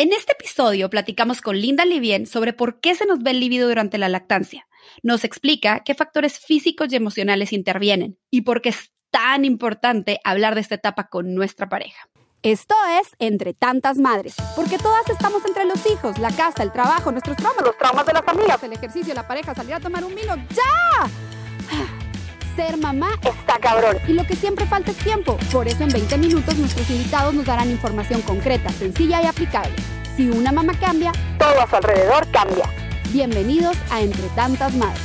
En este episodio platicamos con Linda Livien sobre por qué se nos ve el líbido durante la lactancia. Nos explica qué factores físicos y emocionales intervienen y por qué es tan importante hablar de esta etapa con nuestra pareja. Esto es Entre Tantas Madres, porque todas estamos entre los hijos, la casa, el trabajo, nuestros traumas, los traumas de las amigas, el ejercicio, la pareja, salir a tomar un vino. ¡Ya! Ser mamá está cabrón. Y lo que siempre falta es tiempo. Por eso en 20 minutos nuestros invitados nos darán información concreta, sencilla y aplicable. Si una mamá cambia, todo a su alrededor cambia. Bienvenidos a Entre Tantas Madres.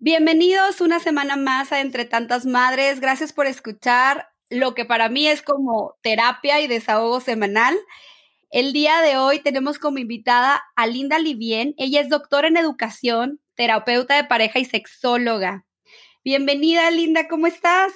Bienvenidos una semana más a Entre Tantas Madres. Gracias por escuchar lo que para mí es como terapia y desahogo semanal. El día de hoy tenemos como invitada a Linda Livien. Ella es doctora en educación, terapeuta de pareja y sexóloga. Bienvenida, Linda, ¿cómo estás?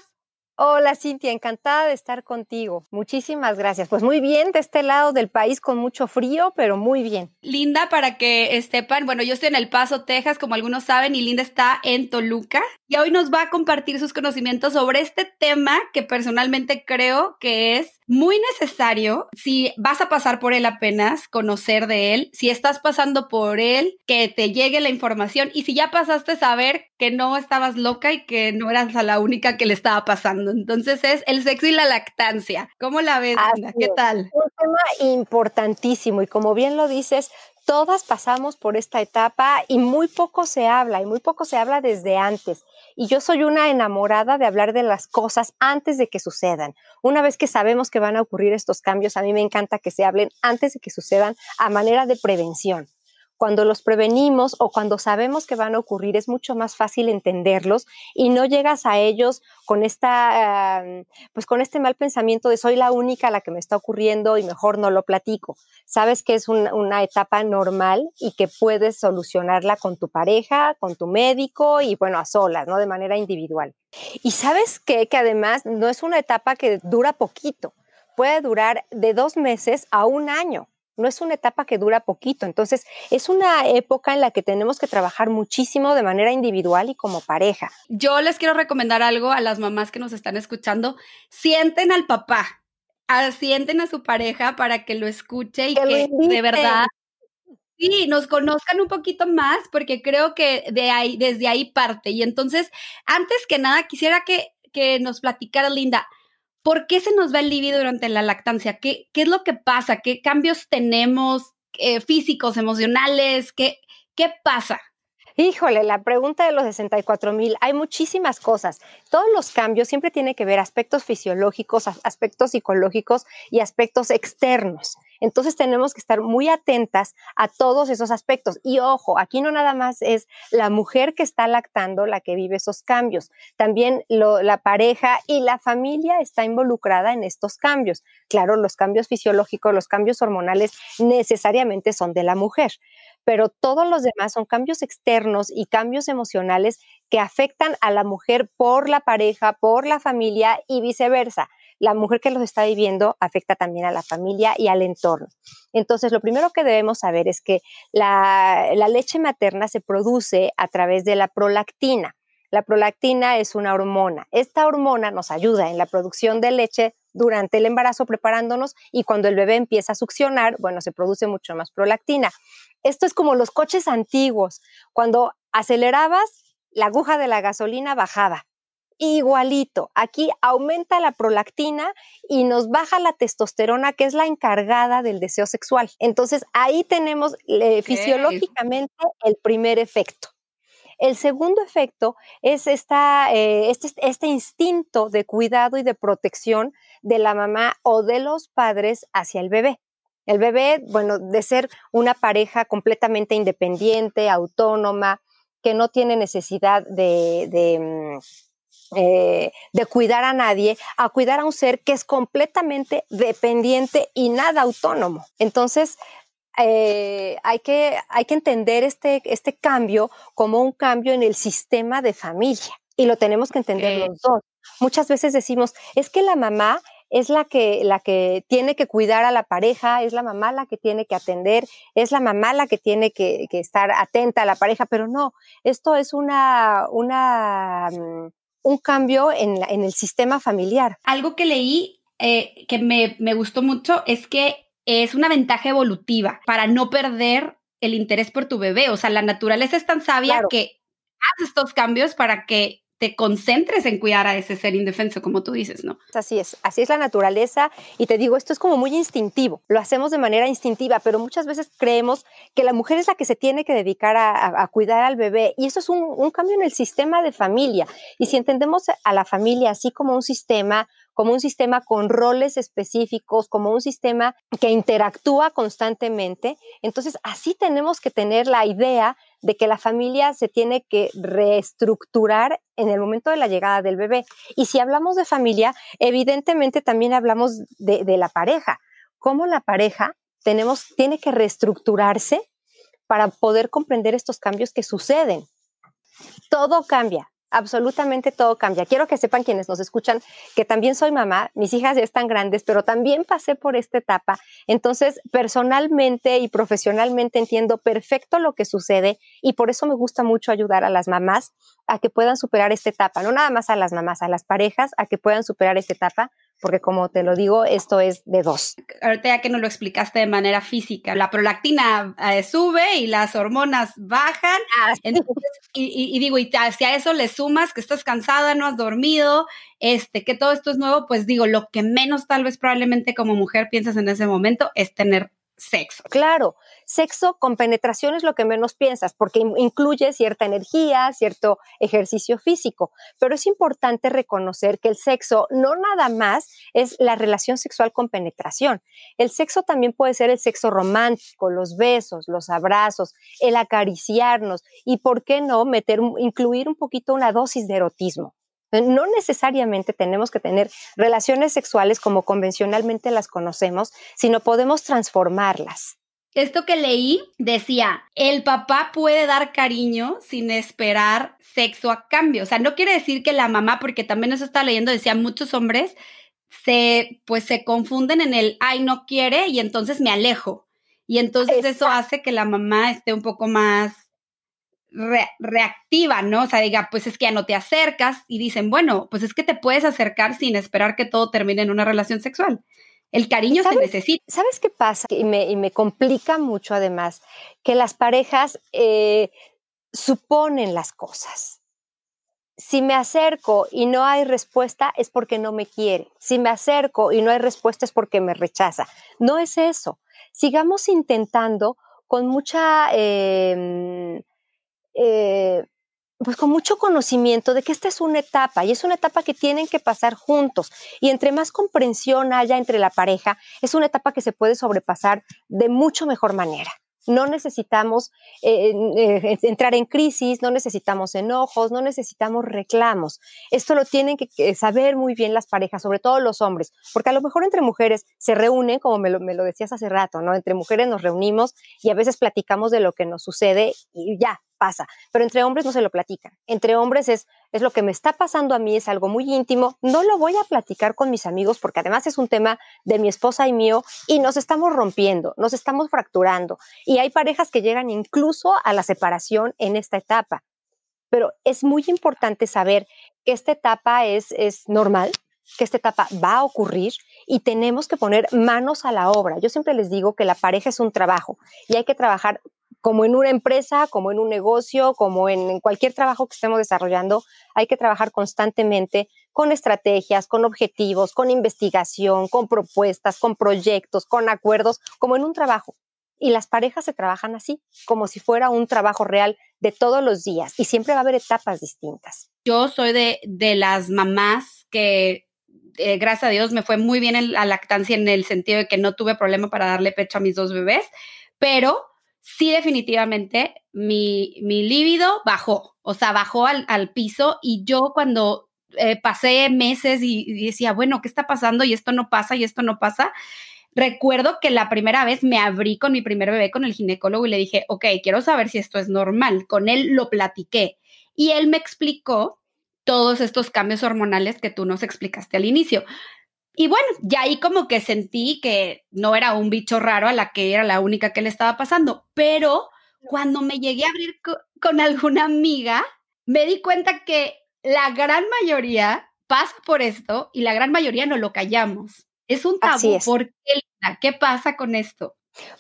Hola Cintia, encantada de estar contigo. Muchísimas gracias. Pues muy bien, de este lado del país con mucho frío, pero muy bien. Linda, para que sepan, bueno, yo estoy en El Paso, Texas, como algunos saben, y Linda está en Toluca. Y hoy nos va a compartir sus conocimientos sobre este tema que personalmente creo que es muy necesario si vas a pasar por él apenas, conocer de él, si estás pasando por él, que te llegue la información y si ya pasaste a saber que no estabas loca y que no eras la única que le estaba pasando. Entonces es el sexo y la lactancia. ¿Cómo la ves, Linda? ¿Qué tal? Un tema importantísimo y como bien lo dices, todas pasamos por esta etapa y muy poco se habla y muy poco se habla desde antes. Y yo soy una enamorada de hablar de las cosas antes de que sucedan. Una vez que sabemos que van a ocurrir estos cambios, a mí me encanta que se hablen antes de que sucedan a manera de prevención cuando los prevenimos o cuando sabemos que van a ocurrir, es mucho más fácil entenderlos y no llegas a ellos con esta, pues con este mal pensamiento de soy la única a la que me está ocurriendo y mejor no lo platico. Sabes que es una etapa normal y que puedes solucionarla con tu pareja, con tu médico y bueno, a solas, ¿no? De manera individual. Y sabes que además no es una etapa que dura poquito, puede durar de dos meses a un año no es una etapa que dura poquito. Entonces, es una época en la que tenemos que trabajar muchísimo de manera individual y como pareja. Yo les quiero recomendar algo a las mamás que nos están escuchando. Sienten al papá, sienten a su pareja para que lo escuche y que, de verdad Sí, nos conozcan un poquito más porque creo que de ahí, desde ahí parte. Y entonces, antes que nada, quisiera que, que nos platicara Linda, ¿Por qué se nos va el líbido durante la lactancia? ¿Qué, qué es lo que pasa? ¿Qué cambios tenemos eh, físicos, emocionales? ¿Qué, ¿Qué pasa? Híjole, la pregunta de los 64 mil, hay muchísimas cosas. Todos los cambios siempre tienen que ver aspectos fisiológicos, aspectos psicológicos y aspectos externos. Entonces tenemos que estar muy atentas a todos esos aspectos. Y ojo, aquí no nada más es la mujer que está lactando la que vive esos cambios. También la pareja y la familia está involucrada en estos cambios. Claro, los cambios fisiológicos, los cambios hormonales necesariamente son de la mujer pero todos los demás son cambios externos y cambios emocionales que afectan a la mujer por la pareja, por la familia y viceversa. La mujer que los está viviendo afecta también a la familia y al entorno. Entonces, lo primero que debemos saber es que la, leche materna se produce a través de la prolactina. La prolactina es una hormona. Esta hormona nos ayuda en la producción de leche durante el embarazo preparándonos y cuando el bebé empieza a succionar, bueno, se produce mucho más prolactina. Esto es como los coches antiguos. Cuando acelerabas, la aguja de la gasolina bajaba. Igualito, aquí aumenta la prolactina y nos baja la testosterona, que es la encargada del deseo sexual. Entonces ahí tenemos eh, fisiológicamente el primer efecto. El segundo efecto es esta, eh, este, este instinto de cuidado y de protección de la mamá o de los padres hacia el bebé. El bebé, bueno, de ser una pareja completamente independiente, autónoma, que no tiene necesidad de, de, eh, cuidar a nadie, a cuidar a un ser que es completamente dependiente y nada autónomo. Entonces, eh, hay, que, hay que entender este, este cambio como un cambio en el sistema de familia y lo tenemos que entender los dos. Muchas veces decimos, es que la mamá es la que, la que tiene que cuidar a la pareja, es la mamá la que tiene que atender, es la mamá la que tiene que, estar atenta a la pareja, pero no, esto es una, una, mm, un cambio en, el sistema familiar. Algo que leí eh, que me, me gustó mucho es que es una ventaja evolutiva para no perder el interés por tu bebé. O sea, la naturaleza es tan sabia que hace estos cambios para que te concentres en cuidar a ese ser indefenso, como tú dices, ¿no? Así es, así es la naturaleza. Y te digo, esto es como muy instintivo, lo hacemos de manera instintiva, pero muchas veces creemos que la mujer es la que se tiene que dedicar a, cuidar al bebé. Y eso es un, un cambio en el sistema de familia. Y si entendemos a la familia así como un sistema, como un sistema con roles específicos, como un sistema que interactúa constantemente. Entonces, así tenemos que tener la idea de que la familia se tiene que reestructurar en el momento de la llegada del bebé. Y si hablamos de familia, evidentemente también hablamos de, la pareja. Cómo la pareja tenemos, tiene que reestructurarse para poder comprender estos cambios que suceden. Todo cambia, absolutamente todo cambia. Quiero que sepan quienes nos escuchan que también soy mamá, mis hijas ya están grandes, pero también pasé por esta etapa. Entonces, personalmente y profesionalmente entiendo perfecto lo que sucede y por eso me gusta mucho ayudar a las mamás a que puedan superar esta etapa, no nada más a las mamás, a las parejas, a que puedan superar esta etapa porque como te lo digo, esto es de dos. Ahorita ya que nos lo explicaste de manera física, la prolactina eh, sube y las hormonas bajan. Ah, y, digo, y si a eso le sumas que estás cansada, no has dormido, este, que todo esto es nuevo, pues digo, lo que menos tal vez probablemente como mujer piensas en ese momento es tener sexo. Claro, sexo con penetración es lo que menos piensas, porque incluye cierta energía, cierto ejercicio físico, pero es importante reconocer que el sexo no nada más es la relación sexual con penetración. El sexo también puede ser el sexo romántico, los besos, los abrazos, el acariciarnos y, ¿por qué no, meter, incluir un poquito una dosis de erotismo? No necesariamente tenemos que tener relaciones sexuales como convencionalmente las conocemos, sino podemos transformarlas. Esto que leí decía, el papá puede dar cariño sin esperar sexo a cambio. O sea, no quiere decir que la mamá, porque también nos está leyendo, decía muchos hombres, se, pues se confunden en el, ay, no quiere y entonces me alejo. Y entonces eso hace que la mamá esté un poco más reactiva, ¿no? O sea, diga, pues es que ya no te acercas y dicen, bueno, pues es que te puedes acercar sin esperar que todo termine en una relación sexual. El cariño se necesita. ¿Sabes qué pasa? Y me, y me complica mucho además que las parejas eh, suponen las cosas. Si me acerco y no hay respuesta es porque no me quiere. Si me acerco y no hay respuesta es porque me rechaza. No es eso. Sigamos intentando con mucha... Em, eh, pues con mucho conocimiento de que esta es una etapa y es una etapa que tienen que pasar juntos. Y entre más comprensión haya entre la pareja, es una etapa que se puede sobrepasar de mucho mejor manera. No necesitamos eh, eh, entrar en crisis, no necesitamos enojos, no necesitamos reclamos. Esto lo tienen que saber muy bien las parejas, sobre todo los hombres, porque a lo mejor entre mujeres se reúnen, como me lo, me lo decías hace rato, ¿no? Entre mujeres nos reunimos y a veces platicamos de lo que nos sucede y ya, pasa, pero entre hombres no se lo platican. Entre hombres es, es lo que me está pasando a mí, es algo muy íntimo, no lo voy a platicar con mis amigos porque además es un tema de mi esposa y mío y nos estamos rompiendo, nos estamos fracturando y hay parejas que llegan incluso a la separación en esta etapa. Pero es muy importante saber que esta etapa es, es normal, que esta etapa va a ocurrir y tenemos que poner manos a la obra. Yo siempre les digo que la pareja es un trabajo y hay que trabajar como en una empresa, como en un negocio, como en, cualquier trabajo que estemos desarrollando, hay que trabajar constantemente con estrategias, con objetivos, con investigación, con propuestas, con proyectos, con acuerdos, como en un trabajo. Y las parejas se trabajan así, como si fuera un trabajo real de todos los días y siempre va a haber etapas distintas. Yo soy de, de las mamás que, eh, gracias a Dios, me fue muy bien en la lactancia en el sentido de que no tuve problema para darle pecho a mis dos bebés, pero sí definitivamente mi, mi líbido bajó, o sea, bajó al, piso y yo cuando eh, pasé meses y, decía, bueno, ¿qué está pasando? Y esto no pasa y esto no pasa. Recuerdo que la primera vez me abrí con mi primer bebé con el ginecólogo y le dije, ok, quiero saber si esto es normal. Con él lo platiqué y él me explicó todos estos cambios hormonales que tú nos explicaste al inicio. Y bueno, ya ahí como que sentí que no era un bicho raro a la que era la única que le estaba pasando, pero cuando me llegué a abrir con alguna amiga, me di cuenta que la gran mayoría pasa por esto y la gran mayoría no lo callamos. Es un tabú. ¿Por qué, ¿Qué pasa con esto?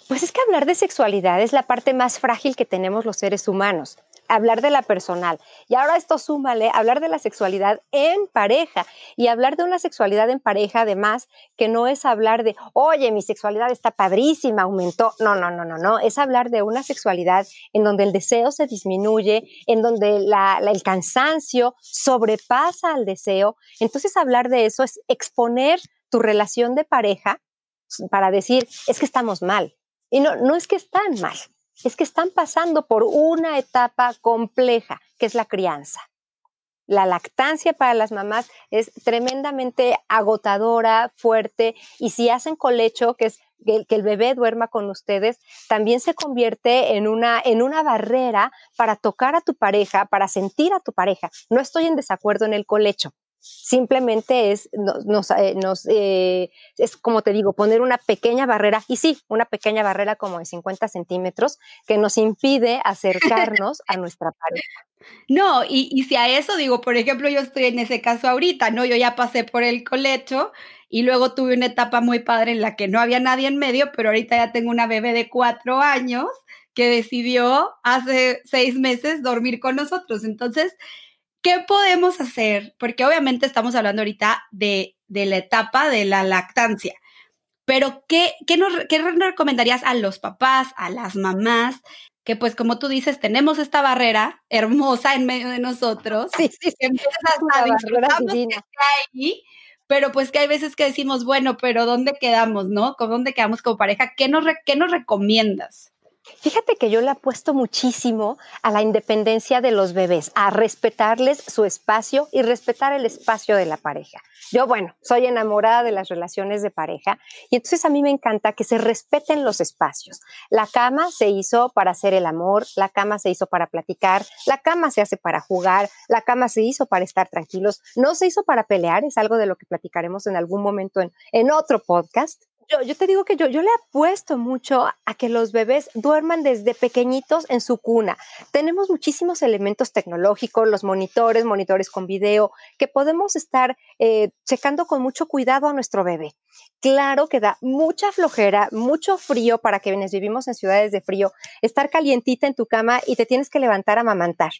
Pues es que hablar de sexualidad es la parte más frágil que tenemos los seres humanos hablar de la personal. Y ahora esto súmale, hablar de la sexualidad en pareja y hablar de una sexualidad en pareja además que no es hablar de, oye, mi sexualidad está padrísima, aumentó. No, no, no, no, no. Es hablar de una sexualidad en donde el deseo se disminuye, en donde el cansancio sobrepasa al deseo. Entonces hablar de eso es exponer tu relación de pareja para decir, es que estamos mal. Y no, no es que están mal, es que están pasando por una etapa compleja, que es la crianza. La lactancia para las mamás es tremendamente agotadora, fuerte, y si hacen colecho, que es que, el bebé duerma con ustedes, también se convierte en una, en una barrera para tocar a tu pareja, para sentir a tu pareja. No estoy en desacuerdo en el colecho, simplemente es, nos, eh, es como te digo, poner una pequeña barrera, y sí, una pequeña barrera como de 50 centímetros que nos impide acercarnos a nuestra pareja. No, y, y, si a eso digo, por ejemplo, yo estoy en ese caso ahorita, ¿no? Yo ya pasé por el colecho y luego tuve una etapa muy padre en la que no había nadie en medio, pero ahorita ya tengo una bebé de cuatro años que decidió hace seis meses dormir con nosotros. Entonces, ¿qué podemos hacer? Porque obviamente estamos hablando ahorita de, la etapa de la lactancia, pero ¿qué, qué, nos, recomendarías a los papás, a las mamás? Que pues como tú dices, tenemos esta barrera hermosa en medio de nosotros. Sí, sí, sí. ahí, pero pues que hay veces que decimos, bueno, pero ¿dónde quedamos, no? ¿Con dónde quedamos como pareja? ¿Qué nos, qué nos recomiendas? Fíjate que yo le apuesto muchísimo a la independencia de los bebés, a respetarles su espacio y respetar el espacio de la pareja. Yo, bueno, soy enamorada de las relaciones de pareja y entonces a mí me encanta que se respeten los espacios. La cama se hizo para hacer el amor, la cama se hizo para platicar, la cama se hace para jugar, la cama se hizo para estar tranquilos, no se hizo para pelear, es algo de lo que platicaremos en algún momento en, en otro podcast. Yo, te digo que yo, yo le apuesto mucho a que los bebés duerman desde pequeñitos en su cuna. Tenemos muchísimos elementos tecnológicos, los monitores, monitores con video, que podemos estar eh, checando con mucho cuidado a nuestro bebé. Claro que da mucha flojera, mucho frío para quienes vivimos en ciudades de frío, estar calientita en tu cama y te tienes que levantar a mamantar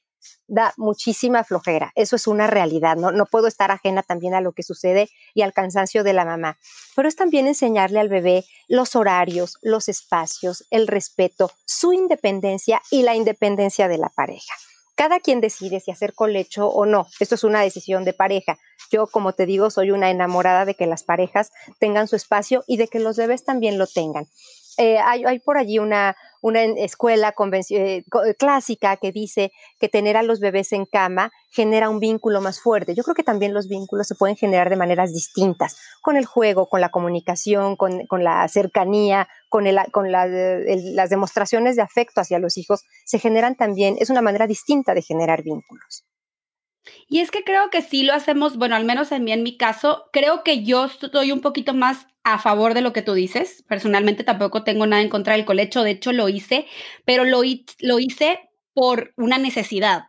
da muchísima flojera. Eso es una realidad, ¿no? No puedo estar ajena también a lo que sucede y al cansancio de la mamá. Pero es también enseñarle al bebé los horarios, los espacios, el respeto, su independencia y la independencia de la pareja. Cada quien decide si hacer colecho o no. Esto es una decisión de pareja. Yo, como te digo, soy una enamorada de que las parejas tengan su espacio y de que los bebés también lo tengan. Eh, hay, por allí una, escuela eh, clásica que dice que tener a los bebés en cama genera un vínculo más fuerte. Yo creo que también los vínculos se pueden generar de maneras distintas, con el juego, con la comunicación, con, la cercanía, con, con las demostraciones de afecto hacia los hijos, se generan también, es una manera distinta de generar vínculos. Y es que creo que sí lo hacemos, bueno, al menos en mí, en mi caso, creo que yo estoy un poquito más a favor de lo que tú dices. Personalmente tampoco tengo nada en contra del colecho, de hecho lo hice, pero lo, lo hice por una necesidad,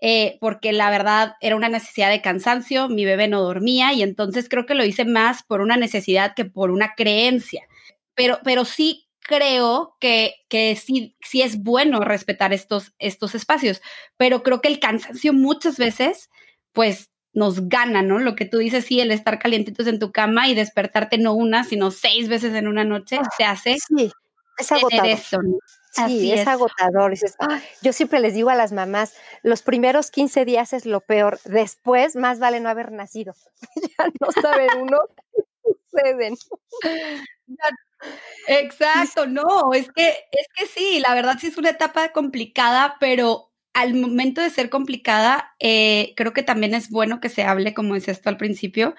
eh, porque la verdad era una necesidad de cansancio, mi bebé no dormía y entonces creo que lo hice más por una necesidad que por una creencia. Pero, pero sí creo que, que sí, sí es bueno respetar estos, estos espacios, pero creo que el cansancio muchas veces, pues nos gana, ¿no? Lo que tú dices, sí, el estar calientitos en tu cama y despertarte no una, sino seis veces en una noche, ah, te hace sí, es agotador. Sí, es, agotador. yo siempre les digo a las mamás, los primeros 15 días es lo peor, después más vale no haber nacido. ya no sabe uno suceden. Exacto, no, es que, es que sí, la verdad sí es una etapa complicada, pero al momento de ser complicada, eh, creo que también es bueno que se hable, como decías tú al principio,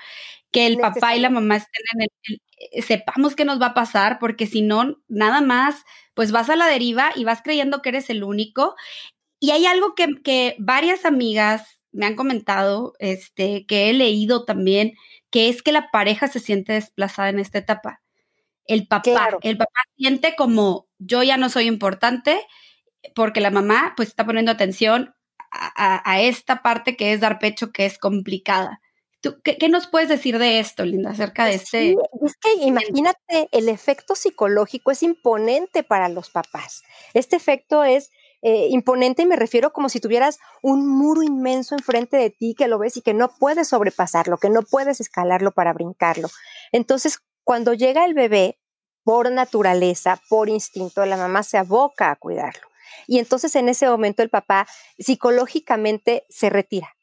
que el papá y la mamá estén en el, eh, sepamos qué nos va a pasar, porque si no, nada más, pues vas a la deriva y vas creyendo que eres el único. Y hay algo que, que varias amigas me han comentado, este, que he leído también, que es que la pareja se siente desplazada en esta etapa el papá. El papá siente como yo ya no soy importante porque la mamá pues está poniendo atención a, esta parte que es dar pecho que es complicada. qué, nos puedes decir de esto, Linda, acerca de pues este? es que imagínate, el efecto psicológico es imponente para los papás. Este efecto es eh, imponente y me refiero como si tuvieras un muro inmenso enfrente de ti que lo ves y que no puedes sobrepasarlo, que no puedes escalarlo para brincarlo. Entonces, cuando llega el bebé, por naturaleza, por instinto, la mamá se aboca a cuidarlo. Y entonces en ese momento el papá psicológicamente se retira,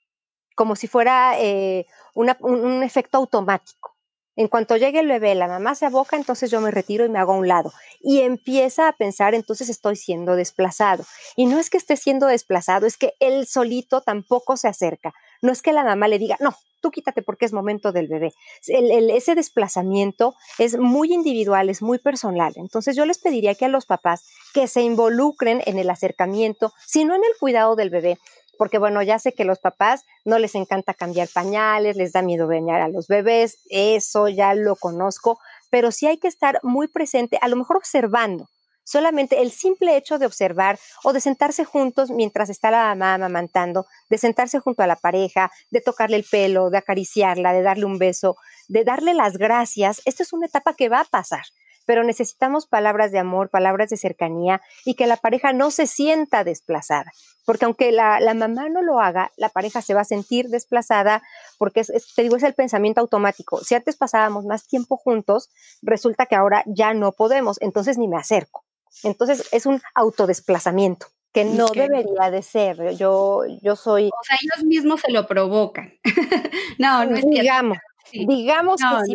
como si fuera eh, un efecto automático. En cuanto llegue el bebé, la mamá se aboca, entonces yo me retiro y me hago a un lado. Y empieza a pensar, entonces estoy siendo desplazado. Y no es que esté siendo desplazado, es que él solito tampoco se acerca. No es que la mamá le diga, no, tú quítate porque es momento del bebé. ese desplazamiento es muy individual, es muy personal. Entonces yo les pediría que a los papás que se involucren en el acercamiento, sino en el cuidado del bebé, porque bueno, ya sé que los papás no les encanta cambiar pañales, les da miedo bañar a los bebés, eso ya lo conozco, pero sí hay que estar muy presente, a lo mejor observando. Solamente el simple hecho de observar o de sentarse juntos mientras está la mamá amamantando, de sentarse junto a la pareja, de tocarle el pelo, de acariciarla, de darle un beso, de darle las gracias, esta es una etapa que va a pasar pero necesitamos palabras de amor, palabras de cercanía y que la pareja no se sienta desplazada. Porque aunque la, mamá no lo haga, la pareja se va a sentir desplazada porque, te digo, es el pensamiento automático. Si antes pasábamos más tiempo juntos, resulta que ahora ya no podemos, entonces ni me acerco. Entonces es un autodesplazamiento que no debería de ser. Yo, yo soy... O sea, ellos mismos se lo provocan. no, no es Digamos, digamos que sí,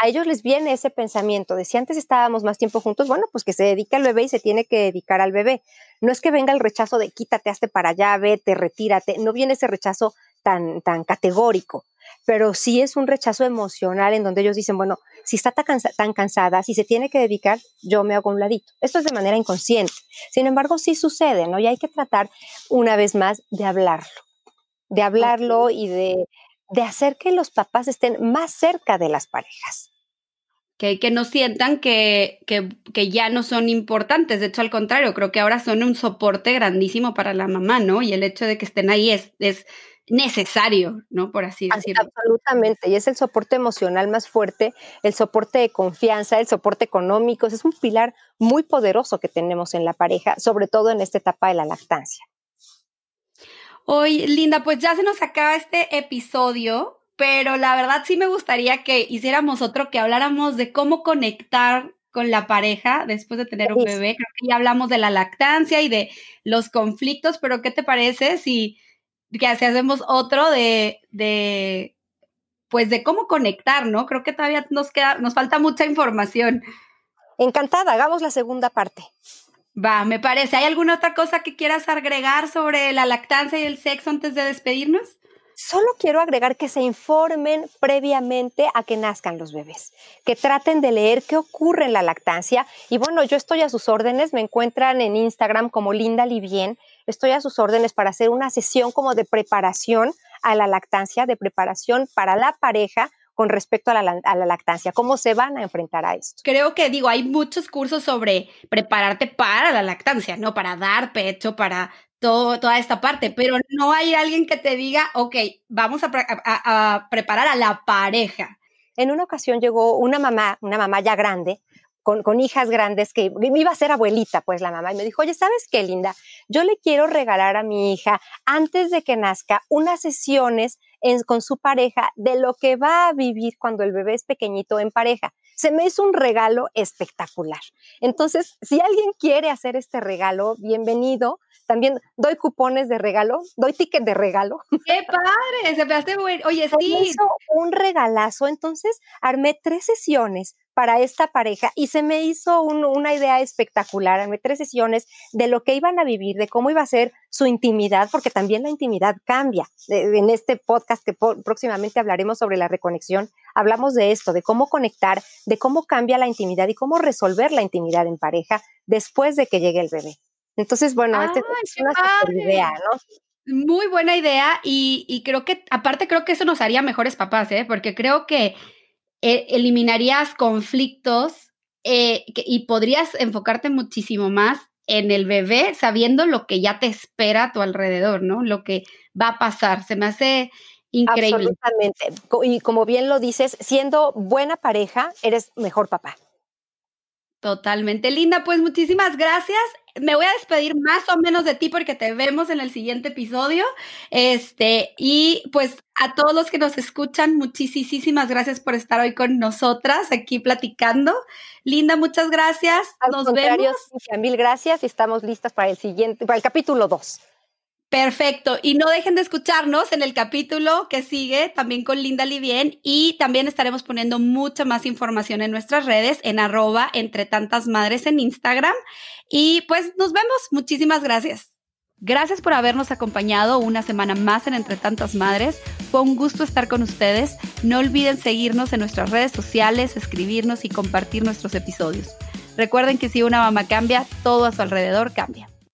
a ellos les viene ese pensamiento de si antes estábamos más tiempo juntos, bueno, pues que se dedica al bebé y se tiene que dedicar al bebé. No es que venga el rechazo de quítate, hazte para allá, vete, retírate, no viene ese rechazo tan, tan categórico, pero sí es un rechazo emocional en donde ellos dicen, bueno, si está tan, tan cansada, si se tiene que dedicar, yo me hago un ladito. Esto es de manera inconsciente. Sin embargo, sí sucede, ¿no? Y hay que tratar una vez más de hablarlo, de hablarlo y de, de hacer que los papás estén más cerca de las parejas que, que no sientan que, que, ya no son importantes. De hecho, al contrario, creo que ahora son un soporte grandísimo para la mamá, ¿no? Y el hecho de que estén ahí es, es necesario, ¿no? Por así decirlo. Absolutamente, y es el soporte emocional más fuerte, el soporte de confianza, el soporte económico, es un pilar muy poderoso que tenemos en la pareja, sobre todo en esta etapa de la lactancia. Hoy, Linda, pues ya se nos acaba este episodio pero la verdad sí me gustaría que hiciéramos otro, que habláramos de cómo conectar con la pareja después de tener un bebé. Creo que ya hablamos de la lactancia y de los conflictos, pero ¿qué te parece si, que hacemos otro de, de, pues de cómo conectar, ¿no? Creo que todavía nos queda, nos falta mucha información. Encantada, hagamos la segunda parte. Va, me parece. ¿Hay alguna otra cosa que quieras agregar sobre la lactancia y el sexo antes de despedirnos? Solo quiero agregar que se informen previamente a que nazcan los bebés, que traten de leer qué ocurre en la lactancia. Y bueno, yo estoy a sus órdenes, me encuentran en Instagram como Linda Livien, estoy a sus órdenes para hacer una sesión como de preparación a la lactancia, de preparación para la pareja con respecto a la, a la, lactancia, cómo se van a enfrentar a esto. Creo que digo, hay muchos cursos sobre prepararte para la lactancia, ¿no? Para dar pecho, para toda esta parte, pero no hay alguien que te diga, ok, vamos a, preparar a la pareja. En una ocasión llegó una mamá, una mamá ya grande, con, con, hijas grandes que iba a ser abuelita, pues la mamá, y me dijo, oye, ¿sabes qué, Linda? Yo le quiero regalar a mi hija, antes de que nazca, unas sesiones con su pareja de lo que va a vivir cuando el bebé es pequeñito en pareja. Se me hizo un regalo espectacular. Entonces, si alguien quiere hacer este regalo, bienvenido. También doy cupones de regalo, doy ticket de regalo. ¡Qué padre! Se me hace bueno. Oye, sí. Me hizo un regalazo. Entonces, armé tres sesiones para esta pareja y se me hizo una idea espectacular. Armé tres sesiones de lo que iban a vivir, de cómo iba a ser su intimidad, porque también la intimidad cambia. En este podcast que próximamente hablaremos sobre la reconexión, hablamos de esto, de cómo conectar, de cómo cambia la intimidad y cómo resolver la intimidad en pareja después de que llegue el bebé. Entonces, bueno, esta es una super idea, ¿no? Muy buena idea y, y, creo que, aparte creo que eso nos haría mejores papás, ¿eh? Porque creo que e, eliminarías conflictos eh, y podrías enfocarte muchísimo más en el bebé sabiendo lo que ya te espera a tu alrededor, ¿no? Lo que va a pasar. Se me hace Increíble. Absolutamente. Y como bien lo dices, siendo buena pareja, eres mejor papá. Totalmente linda, pues muchísimas gracias. Me voy a despedir más o menos de ti porque te vemos en el siguiente episodio. Este, y pues a todos los que nos escuchan, muchísimas gracias por estar hoy con nosotras aquí platicando. Linda, muchas gracias. nos vemos. Mil gracias y estamos listas para el siguiente, para el capítulo 2. Perfecto. Y no dejen de escucharnos en el capítulo que sigue también con Linda Livien y también estaremos poniendo mucha más información en nuestras redes en arroba entre tantas madres en Instagram. Y pues nos vemos. Muchísimas gracias. Gracias por habernos acompañado una semana más en Entre Tantas Madres. Fue un gusto estar con ustedes. No olviden seguirnos en nuestras redes sociales, escribirnos y compartir nuestros episodios. Recuerden que si una mamá cambia, todo a su alrededor cambia.